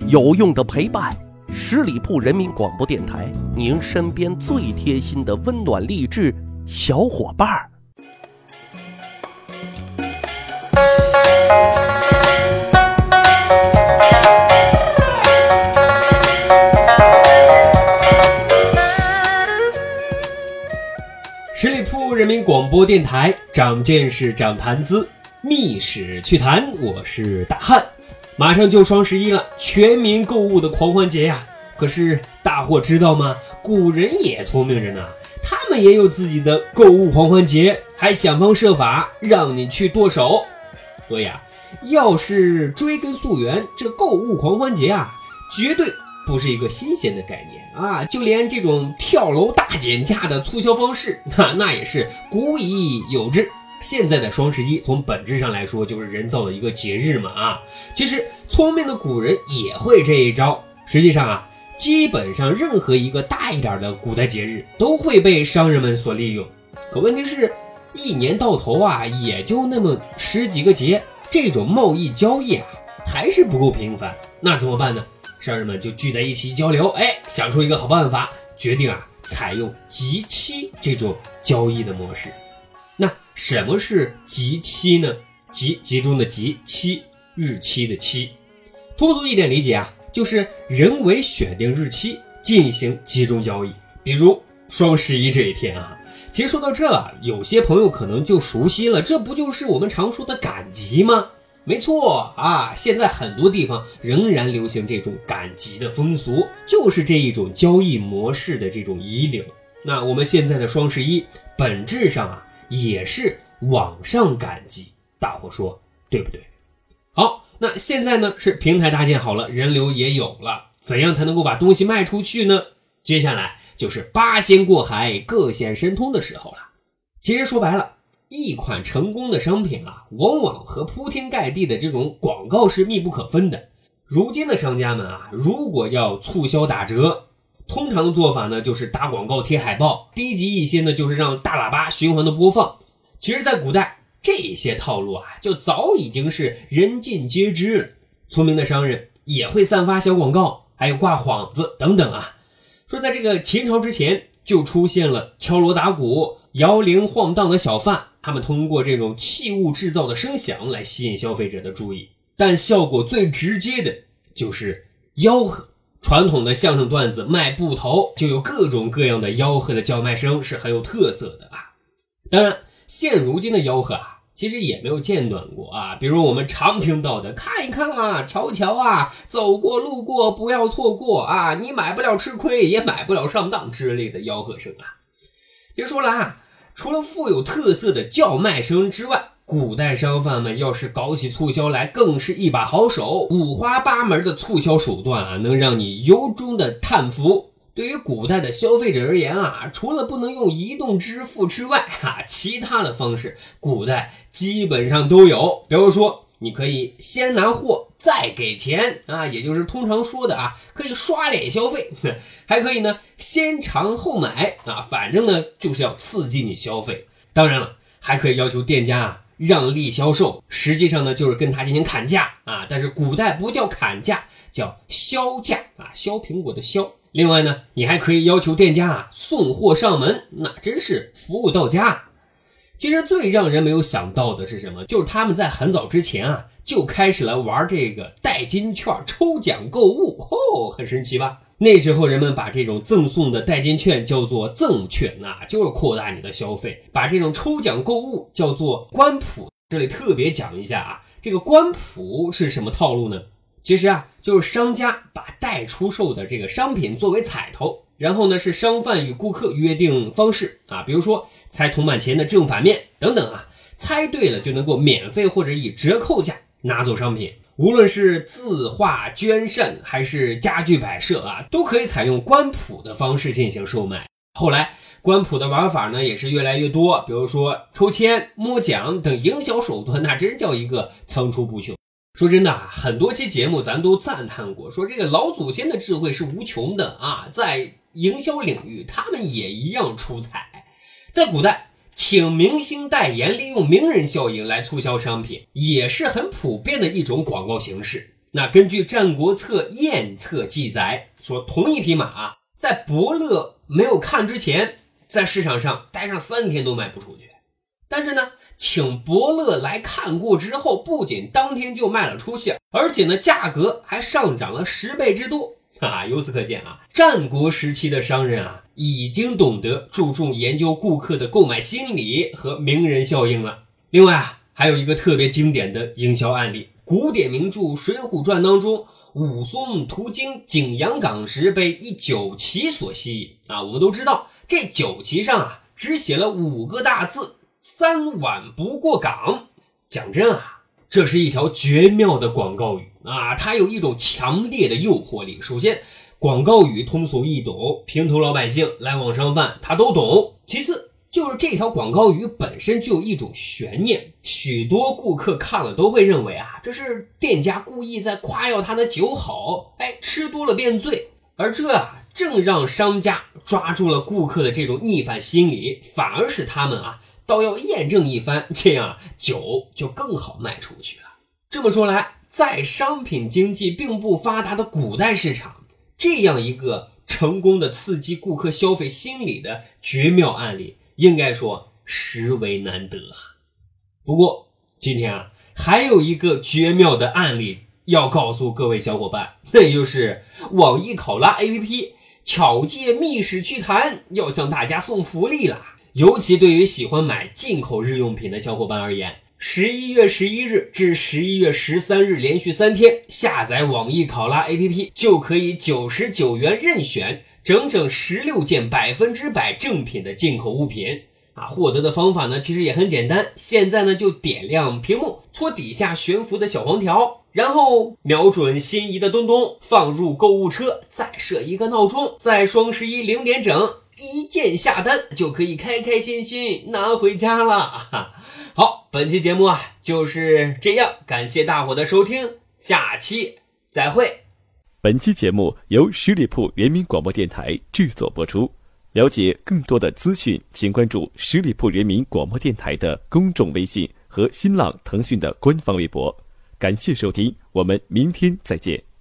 有用的陪伴，十里铺人民广播电台，您身边最贴心的温暖励志小伙伴儿。十里铺人民广播电台，长见识，长谈资，密史趣谈，我是大汉。马上就双十一了，全民购物的狂欢节呀！可是大伙知道吗？古人也聪明着呢，他们也有自己的购物狂欢节，还想方设法让你去剁手。所以啊，要是追根溯源，这购物狂欢节啊，绝对不是一个新鲜的概念啊！就连这种跳楼大减价的促销方式，那那也是古已有之。现在的双十一，从本质上来说就是人造的一个节日嘛啊！其实聪明的古人也会这一招。实际上啊，基本上任何一个大一点的古代节日都会被商人们所利用。可问题是，一年到头啊，也就那么十几个节，这种贸易交易啊，还是不够频繁。那怎么办呢？商人们就聚在一起交流，哎，想出一个好办法，决定啊，采用集期这种交易的模式。那什么是集期呢？集集中的集，期日期的期。通俗一点理解啊，就是人为选定日期进行集中交易。比如双十一这一天啊，其实说到这啊，有些朋友可能就熟悉了，这不就是我们常说的赶集吗？没错啊，现在很多地方仍然流行这种赶集的风俗，就是这一种交易模式的这种遗留。那我们现在的双十一本质上啊。也是网上赶集，大伙说对不对？好，那现在呢是平台搭建好了，人流也有了，怎样才能够把东西卖出去呢？接下来就是八仙过海，各显神通的时候了。其实说白了，一款成功的商品啊，往往和铺天盖地的这种广告是密不可分的。如今的商家们啊，如果要促销打折。通常的做法呢，就是打广告、贴海报；低级一些呢，就是让大喇叭循环的播放。其实，在古代，这些套路啊，就早已经是人尽皆知了。聪明的商人也会散发小广告，还有挂幌子等等啊。说，在这个秦朝之前，就出现了敲锣打鼓、摇铃晃荡的小贩，他们通过这种器物制造的声响来吸引消费者的注意。但效果最直接的就是吆喝。传统的相声段子卖布头，就有各种各样的吆喝的叫卖声，是很有特色的啊。当然，现如今的吆喝啊，其实也没有间断过啊。比如我们常听到的“看一看啊，瞧一瞧啊，走过路过不要错过啊，你买不了吃亏，也买不了上当”之类的吆喝声啊。别说了啊，除了富有特色的叫卖声之外，古代商贩们要是搞起促销来，更是一把好手，五花八门的促销手段啊，能让你由衷的叹服。对于古代的消费者而言啊，除了不能用移动支付之外，哈，其他的方式，古代基本上都有。比如说，你可以先拿货再给钱啊，也就是通常说的啊，可以刷脸消费，还可以呢，先尝后买啊，反正呢就是要刺激你消费。当然了，还可以要求店家啊。让利销售，实际上呢就是跟他进行砍价啊，但是古代不叫砍价，叫销价啊，削苹果的削。另外呢，你还可以要求店家啊送货上门，那真是服务到家。其实最让人没有想到的是什么？就是他们在很早之前啊就开始来玩这个代金券抽奖购物，哦，很神奇吧？那时候人们把这种赠送的代金券叫做赠券呐，就是扩大你的消费；把这种抽奖购物叫做官普。这里特别讲一下啊，这个官普是什么套路呢？其实啊，就是商家把代出售的这个商品作为彩头，然后呢是商贩与顾客约定方式啊，比如说猜铜板钱的正反面等等啊，猜对了就能够免费或者以折扣价拿走商品。无论是字画、捐肾还是家具摆设啊，都可以采用官普的方式进行售卖。后来，官普的玩法呢也是越来越多，比如说抽签、摸奖等营销手段，那真叫一个层出不穷。说真的啊，很多期节目咱都赞叹过，说这个老祖先的智慧是无穷的啊，在营销领域他们也一样出彩。在古代。请明星代言，利用名人效应来促销商品，也是很普遍的一种广告形式。那根据《战国策·验策》记载说，同一匹马在伯乐没有看之前，在市场上待上三天都卖不出去。但是呢，请伯乐来看过之后，不仅当天就卖了出去，而且呢，价格还上涨了十倍之多。啊，由此可见啊，战国时期的商人啊，已经懂得注重研究顾客的购买心理和名人效应了。另外啊，还有一个特别经典的营销案例，古典名著《水浒传》当中，武松途经景阳冈时被一酒旗所吸引啊。我们都知道，这酒旗上啊，只写了五个大字：“三碗不过岗。”讲真啊，这是一条绝妙的广告语。啊，它有一种强烈的诱惑力。首先，广告语通俗易懂，平头老百姓、来往商贩他都懂。其次，就是这条广告语本身就有一种悬念，许多顾客看了都会认为啊，这是店家故意在夸耀他的酒好，哎，吃多了变醉。而这啊，正让商家抓住了顾客的这种逆反心理，反而使他们啊，倒要验证一番，这样酒就更好卖出去了。这么说来。在商品经济并不发达的古代市场，这样一个成功的刺激顾客消费心理的绝妙案例，应该说实为难得啊。不过今天啊，还有一个绝妙的案例要告诉各位小伙伴，那也就是网易考拉 APP 巧借密室趣谈要向大家送福利了。尤其对于喜欢买进口日用品的小伙伴而言。十一月十一日至十一月十三日连续三天，下载网易考拉 APP 就可以九十九元任选整整十六件百分之百正品的进口物品啊！获得的方法呢，其实也很简单。现在呢，就点亮屏幕，戳底下悬浮的小黄条，然后瞄准心仪的东东，放入购物车，再设一个闹钟，在双十一零点整一键下单，就可以开开心心拿回家了。好，本期节目啊就是这样，感谢大伙的收听，下期再会。本期节目由十里铺人民广播电台制作播出。了解更多的资讯，请关注十里铺人民广播电台的公众微信和新浪、腾讯的官方微博。感谢收听，我们明天再见。